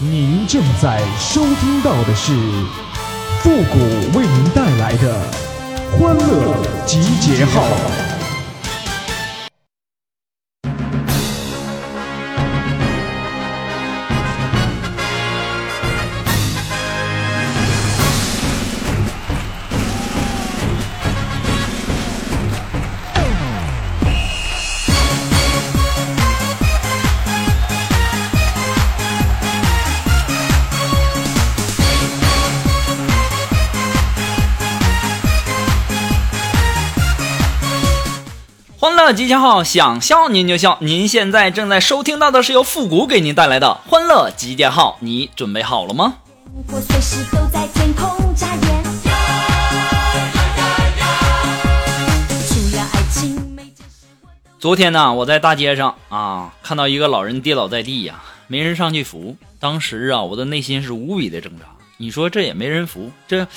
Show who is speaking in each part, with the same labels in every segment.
Speaker 1: 您正在收听到的是复古为您带来的欢乐集结号。
Speaker 2: 欢乐集结号，想笑您就笑。您现在正在收听到的是由复古给您带来的欢乐集结号，你准备好了吗？
Speaker 3: 我随时都在天空眨眼。
Speaker 2: 昨天呢，我在大街上啊，看到一个老人跌倒在地呀，没人上去扶。当时啊，我的内心是无比的挣扎。你说这也没人扶，这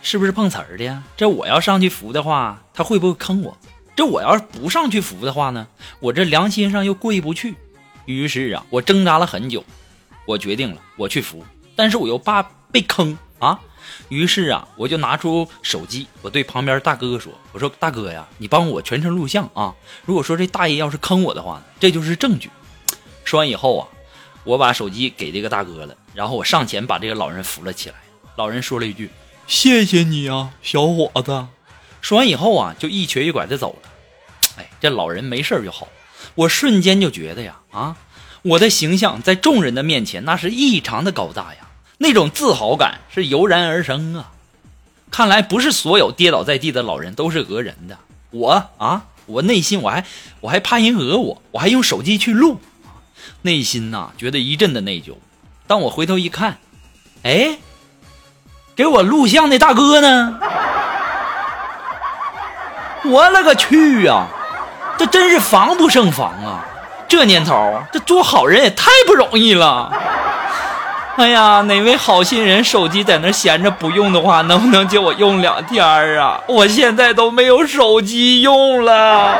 Speaker 2: 是不是碰瓷儿的呀？这我要上去扶的话，他会不会坑我？这我要是不上去扶的话呢，我这良心上又过意不去。于是啊，我挣扎了很久，我决定了，我去扶。但是我又怕被坑啊，于是啊，我就拿出手机，我对旁边大哥说：“我说大哥呀，你帮我全程录像啊。如果说这大爷要是坑我的话呢，这就是证据。”说完以后啊，我把手机给这个大哥了，然后我上前把这个老人扶了起来。老人说了一句：“谢谢你啊，小伙子。”说完以后啊，就一瘸一拐的走了。这老人没事就好。我瞬间就觉得呀，啊，我的形象在众人的面前那是异常的高大呀，那种自豪感是油然而生啊。看来不是所有跌倒在地的老人都是讹人的。我啊，我内心我还我还怕人讹我，我还用手机去录，内心呐、觉得一阵的内疚。当我回头一看，哎，给我录像的大哥呢？我勒个去呀、这真是防不胜防啊！这年头，这做好人也太不容易了。哎呀，哪位好心人手机在那闲着不用的话，能不能借我用两天儿啊？我现在都没有手机用了。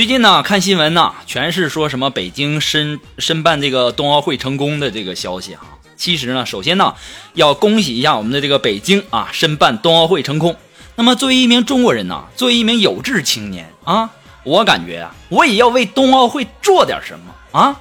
Speaker 2: 最近呢，看新闻呢，全是说什么北京申申办这个冬奥会成功的这个消息啊。其实呢，首先呢，要恭喜一下我们的这个北京啊，申办冬奥会成功。那么作为一名中国人呢，作为一名有志青年啊，我感觉啊，我也要为冬奥会做点什么啊。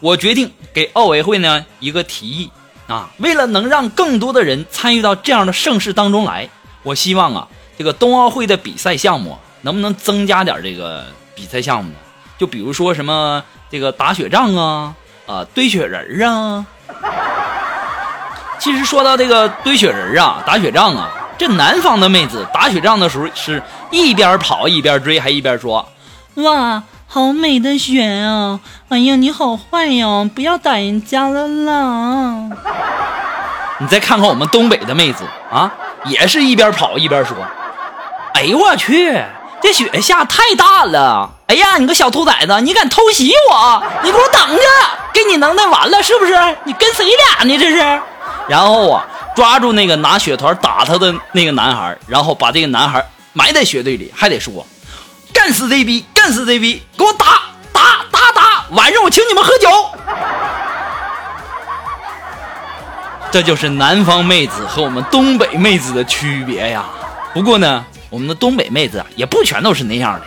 Speaker 2: 我决定给奥委会呢一个提议啊，为了能让更多的人参与到这样的盛事当中来，我希望啊，这个冬奥会的比赛项目能不能增加点这个比赛项目？就比如说什么这个打雪仗啊，啊堆雪人啊。其实说到这个堆雪人啊，打雪仗啊，这南方的妹子打雪仗的时候是一边跑一边追，还一边说：“哇，好美的雪啊！哎呀，你好坏呀，不要打人家了啦！” 你再看看我们东北的妹子啊，也是一边跑一边说：“哎呦我去，这雪下太大了！哎呀，你个小兔崽子，你敢偷袭我？你给我等着，给你能耐完了是不是？你跟谁俩呢？这是？”然后啊，抓住那个拿雪团打他的那个男孩，然后把这个男孩埋在雪堆里，还得说：“干死这逼，干死这逼，给我打打打打！晚上我请你们喝酒。”这就是南方妹子和我们东北妹子的区别呀。不过呢，我们的东北妹子啊，也不全都是那样的。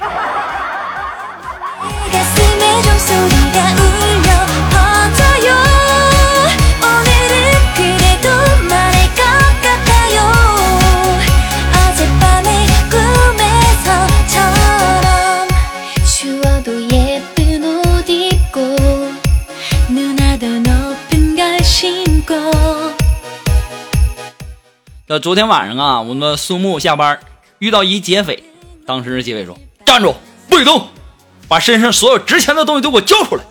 Speaker 2: 那昨天晚上啊，我们苏木下班。遇到一劫匪，当时劫匪说：“站住，不许动，把身上所有值钱的东西都给我交出来。”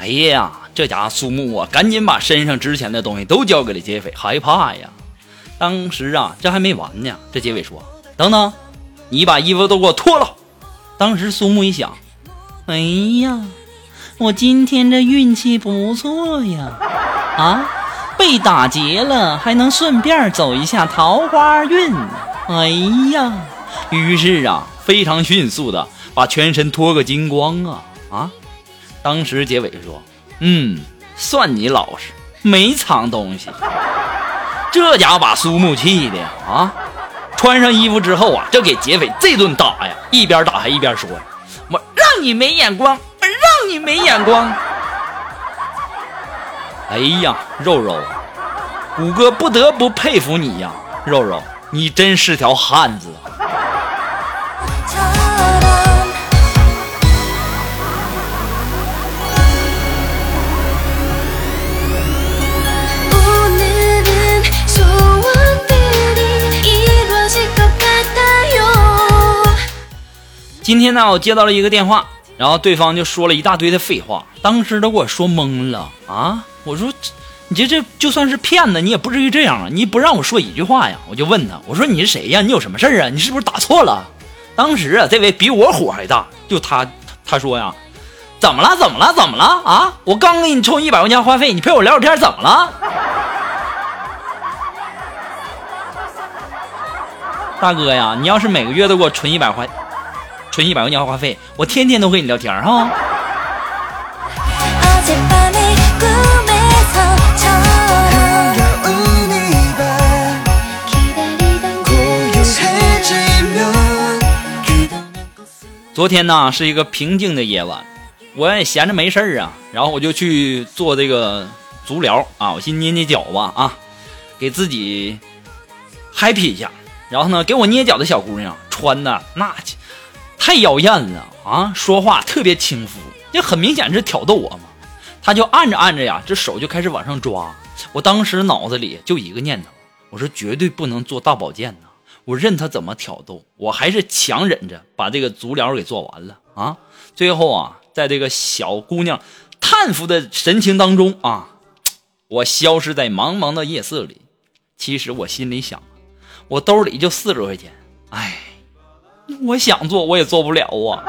Speaker 2: 哎呀，这家伙苏木啊，赶紧把身上值钱的东西都交给了劫匪，害怕呀。当时啊，这还没完呢，这劫匪说：“等等，你把衣服都给我脱了。当时苏木一想，哎呀，我今天这运气不错呀，啊，被打劫了，还能顺便走一下桃花运。哎呀，于是啊，非常迅速的把全身脱个精光啊啊！当时结尾说，嗯，算你老实，没藏东西。这家伙把苏木气的啊！穿上衣服之后啊，就给劫匪这顿打呀，一边打还一边说：“我让你没眼光，我让你没眼光。”哎呀，肉肉，谷歌不得不佩服你呀，肉肉，你真是条汉子。今天呢，我接到了一个电话，然后对方就说了一大堆的废话，当时都给我说懵了啊！我说这你这这就算是骗子，你也不至于这样啊！你不让我说一句话呀？我就问他，我说你是谁呀？你有什么事儿啊？你是不是打错了？当时啊，这位比我火还大，就他他说呀，怎么了？怎么了？怎么了？啊！我刚给你充一百块钱话费，你陪我聊聊天，怎么了？大哥呀，你要是每个月都给我存一百块，存一百块钱话费，我天天都跟你聊天哈。昨天呢是一个平静的夜晚，我也闲着没事儿啊，然后我就去做这个足疗啊，我先捏捏脚吧啊，给自己 happy 一下。然后呢，给我捏脚的小姑娘穿的那太妖艳了啊，说话特别轻浮，这很明显是挑逗我嘛。她就按着按着呀，这手就开始往上抓。我当时脑子里就一个念头，我说绝对不能做大保健呐。我任他怎么挑逗，我还是强忍着把这个足疗给做完了啊！最后啊，在这个小姑娘叹服的神情当中啊，我消失在茫茫的夜色里。其实我心里想，我兜里就四十块钱，哎，我想做我也做不了啊。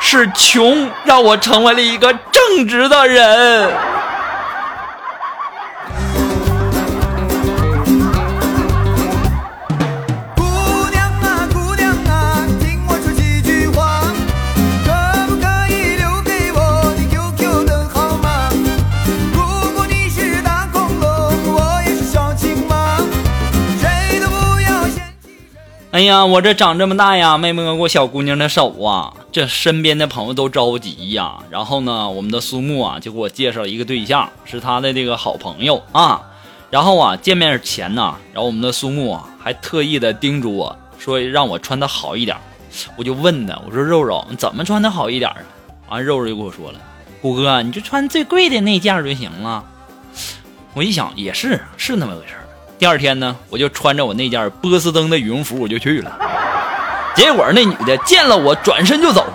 Speaker 2: 是穷让我成为了一个正直的人。哎呀，我这长这么大呀，没摸过小姑娘的手啊，这身边的朋友都着急呀。然后呢，我们的苏木啊就给我介绍一个对象，是他的这个好朋友啊。然后啊，见面前呢，然后我们的苏木啊还特意的叮嘱我说让我穿的好一点。我就问他，我说肉肉，你怎么穿的好一点啊？完，肉肉就跟我说了，虎哥，你就穿最贵的那件就行了。我一想也是，是那么回事。第二天呢，我就穿着我那件波司登的羽绒服我就去了。结果那女的见了我，转身就走，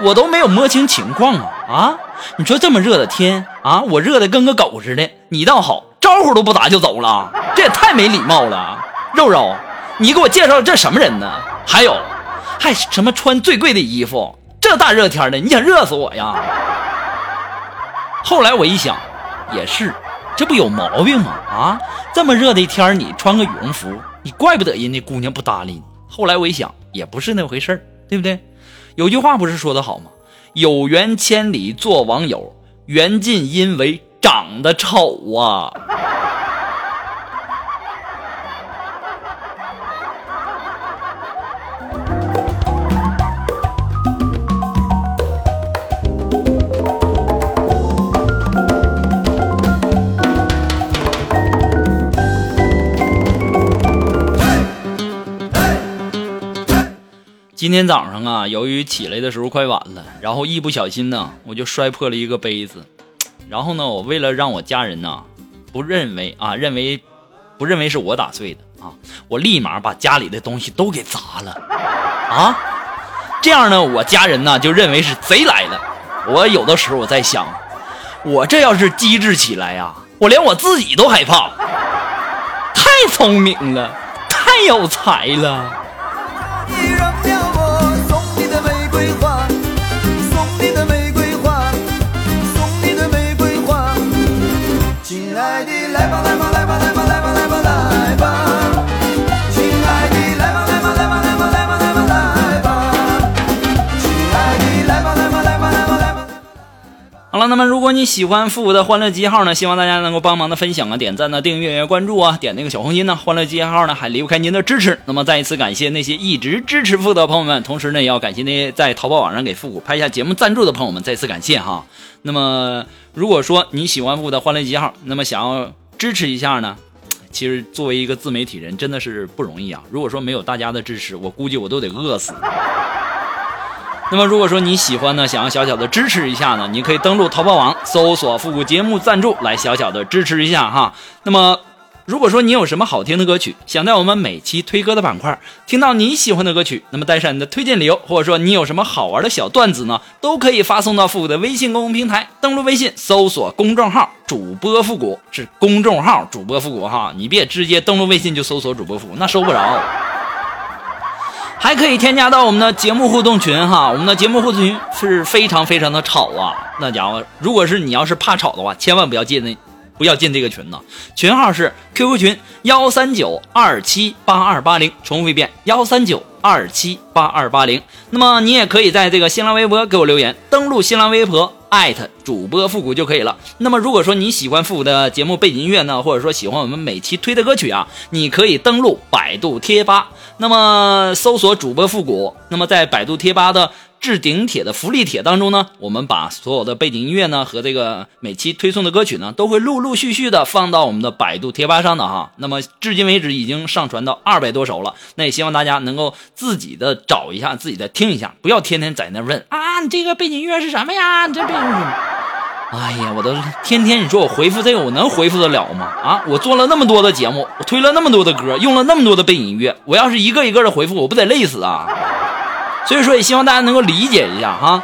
Speaker 2: 我都没有摸清情况啊啊！你说这么热的天啊，我热的跟个狗似的，你倒好，招呼都不打就走了，这也太没礼貌了。肉肉，你给我介绍这什么人呢？还有，还什么穿最贵的衣服？这大热天的，你想热死我呀？后来我一想，也是，这不有毛病吗？啊，这么热的天儿你穿个羽绒服，你怪不得人家姑娘不搭理你。后来我一想，也不是那回事儿，对不对？有句话不是说的好吗？有缘千里做网友，缘尽因为长得丑啊。今天早上啊，由于起来的时候快晚了，然后一不小心呢，我就摔破了一个杯子。然后呢，我为了让我家人呢不认为啊，认为不认为是我打碎的啊，我立马把家里的东西都给砸了啊。这样呢，我家人呢就认为是贼来了。我有的时候我在想，我这要是机智起来呀、我连我自己都害怕。太聪明了，太有才了。好了，那么如果你喜欢复古的欢乐记号呢，希望大家能够帮忙的分享啊、点赞呢、订阅、关注啊、点那个小红心呢。欢乐记号呢还离不开您的支持。那么再一次感谢那些一直支持复古的朋友们，同时呢也要感谢那些在淘宝网上给复古拍下节目赞助的朋友们，再次感谢哈。那么如果说你喜欢复古的欢乐记号，那么想要支持一下呢？其实作为一个自媒体人，真的是不容易啊！如果说没有大家的支持，我估计我都得饿死。那么如果说你喜欢呢，想要小小的支持一下呢，你可以登录淘宝网搜索“复古节目赞助”来小小的支持一下哈。那么如果说你有什么好听的歌曲，想在我们每期推歌的板块听到你喜欢的歌曲，那么带上你的推荐理由，或者说你有什么好玩的小段子呢，都可以发送到复古的微信公众平台，登录微信搜索公众号“主播复古”，是公众号“主播复古”哈，你别直接登录微信就搜索“主播复古”，那收不着。还可以添加到我们的节目互动群哈，我们的节目互动群是非常非常的吵啊，那家伙，如果是你要是怕吵的话，千万不要进那，不要进这个群呢。群号是 QQ 群幺三九二七八二八零，重复一遍幺三九二七八二八零。那么你也可以在这个新浪微博给我留言，登录新浪微博艾特主播复古就可以了。那么如果说你喜欢复古的节目背景音乐呢，或者说喜欢我们每期推的歌曲啊，你可以登录百度贴吧，那么搜索主播复古，那么在百度贴吧的。置顶帖的福利帖当中呢，我们把所有的背景音乐呢和这个每期推送的歌曲呢，都会陆陆续续的放到我们的百度贴吧上的哈。那么至今为止已经上传到二百多首了，那也希望大家能够自己的找一下，自己的听一下，不要天天在那问啊，你这个背景音乐是什么呀？你这背景音乐。哎呀，我都天天你说我回复这个，我能回复得了吗？啊，我做了那么多的节目，我推了那么多的歌，用了那么多的背景音乐，我要是一个一个的回复，我不得累死啊！所以说，也希望大家能够理解一下哈。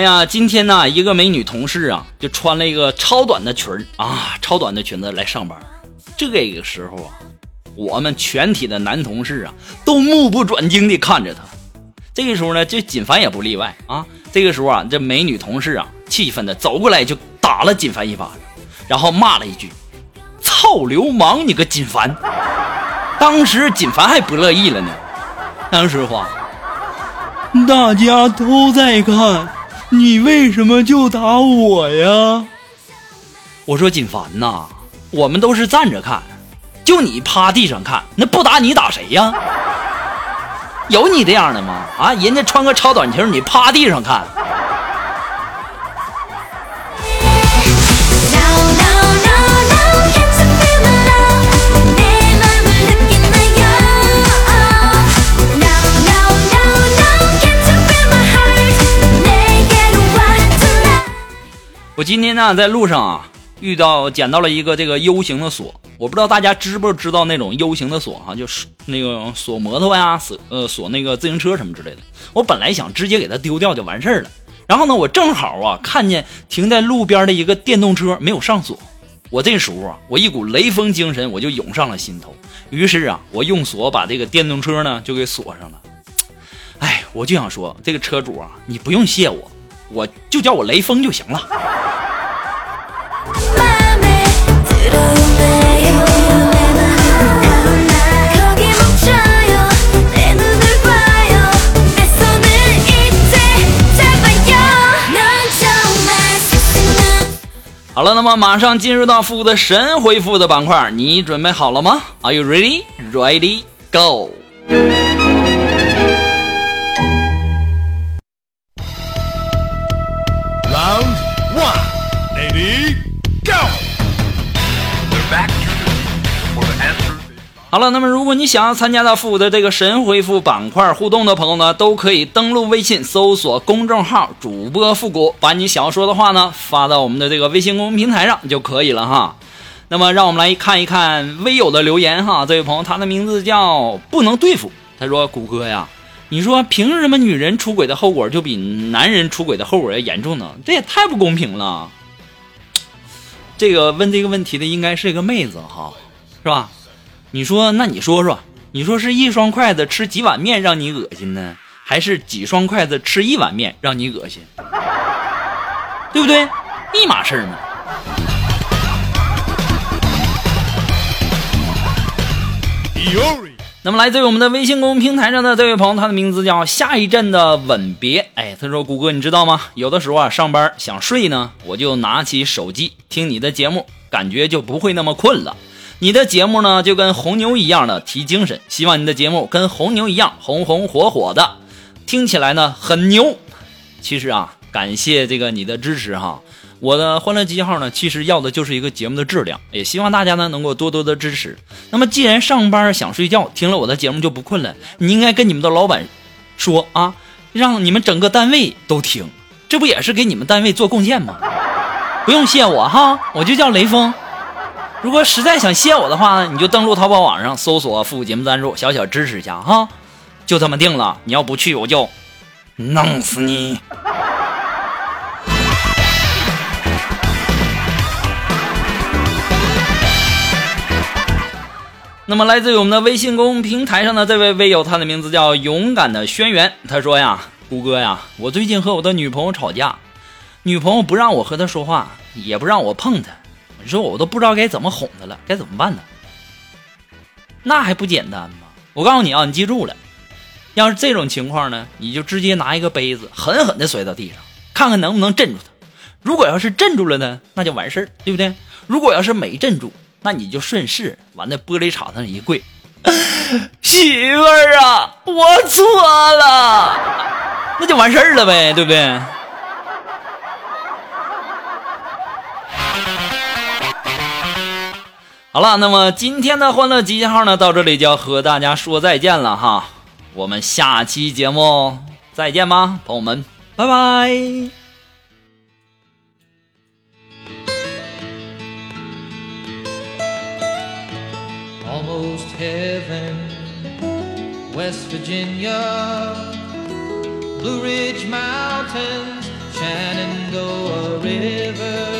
Speaker 2: 哎呀，今天呢，一个美女同事啊，就穿了一个超短的裙儿啊，超短的裙子来上班。这个时候啊，我们全体的男同事啊，都目不转睛地看着她。这个时候呢，这锦凡也不例外啊。这个时候啊，这美女同事啊，气愤的走过来就打了锦凡一巴掌，然后骂了一句：“操流氓，你个锦凡！”当时锦凡还不乐意了呢。当时话，大家都在看，你为什么就打我呀？我说锦凡呐，我们都是站着看，就你趴地上看，那不打你打谁呀？有你这样的吗？啊，人家穿个超短裙，你趴地上看。我今天呢，在路上啊，遇到捡到了一个这个 U 型的锁，我不知道大家知不知道那种 U 型的锁哈、就是那个锁摩托呀，锁呃锁那个自行车什么之类的。我本来想直接给它丢掉就完事儿了，然后呢，我正好啊看见停在路边的一个电动车没有上锁，我这时候啊，我一股雷锋精神我就涌上了心头，于是啊，我用锁把这个电动车呢就给锁上了。哎，我就想说，这个车主啊，你不用谢我，我就叫我雷锋就行了。好了，那么马上进入到复古的神回复的板块，你准备好了吗？Are you ready? Ready? Go! 好了，那么如果你想要参加到复古的这个神回复板块互动的朋友呢，都可以登录微信搜索公众号“主播复古”，把你想要说的话呢发到我们的这个微信公众平台上就可以了哈。那么让我们来看一看微友的留言哈，这位朋友他的名字叫不能对付，他说：“谷歌呀，你说凭什么女人出轨的后果就比男人出轨的后果要严重呢？这也太不公平了。这个问这个问题的应该是一个妹子哈，是吧？你说，那你说说，你说是一双筷子吃几碗面让你恶心呢，还是几双筷子吃一碗面让你恶心？对不对？一码事儿嘛。那么来自于我们的微信公众平台上的这位朋友，他的名字叫下一站的吻别。哎，他说：“谷歌，你知道吗？有的时候啊，上班想睡呢，我就拿起手机听你的节目，感觉就不会那么困了。你的节目呢，就跟红牛一样的提精神。希望你的节目跟红牛一样红红火火的，听起来呢很牛。其实啊，感谢这个你的支持哈。”我的欢乐集结号呢，其实要的就是一个节目的质量，也希望大家呢能够多多的支持。那么，既然上班想睡觉，听了我的节目就不困了，你应该跟你们的老板说啊，让你们整个单位都听，这不也是给你们单位做贡献吗？不用谢我哈，我就叫雷锋。如果实在想谢我的话呢，你就登录淘宝网上搜索“复古节目赞助”，小小支持一下哈，就这么定了。你要不去，我就弄死你。那么，来自于我们的微信公众平台上的这位微友，他的名字叫勇敢的轩辕。他说呀：“谷歌呀，我最近和我的女朋友吵架，女朋友不让我和她说话，也不让我碰她。你说我都不知道该怎么哄她了，该怎么办呢？那还不简单吗？我告诉你啊，你记住了，要是这种情况呢，你就直接拿一个杯子狠狠地摔到地上，看看能不能镇住她。如果要是镇住了呢，那就完事儿，对不对？如果要是没镇住，那你就顺势往那玻璃碴上一跪，媳妇儿啊，我错了，那就完事儿了呗，对不对？好了，那么今天的欢乐集结号呢，到这里就要和大家说再见了哈，我们下期节目再见吧，朋友们，拜拜。
Speaker 4: almost heaven. West Virginia, Blue Ridge Mountains, Shenandoah River.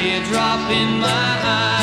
Speaker 4: teardrop in my eye,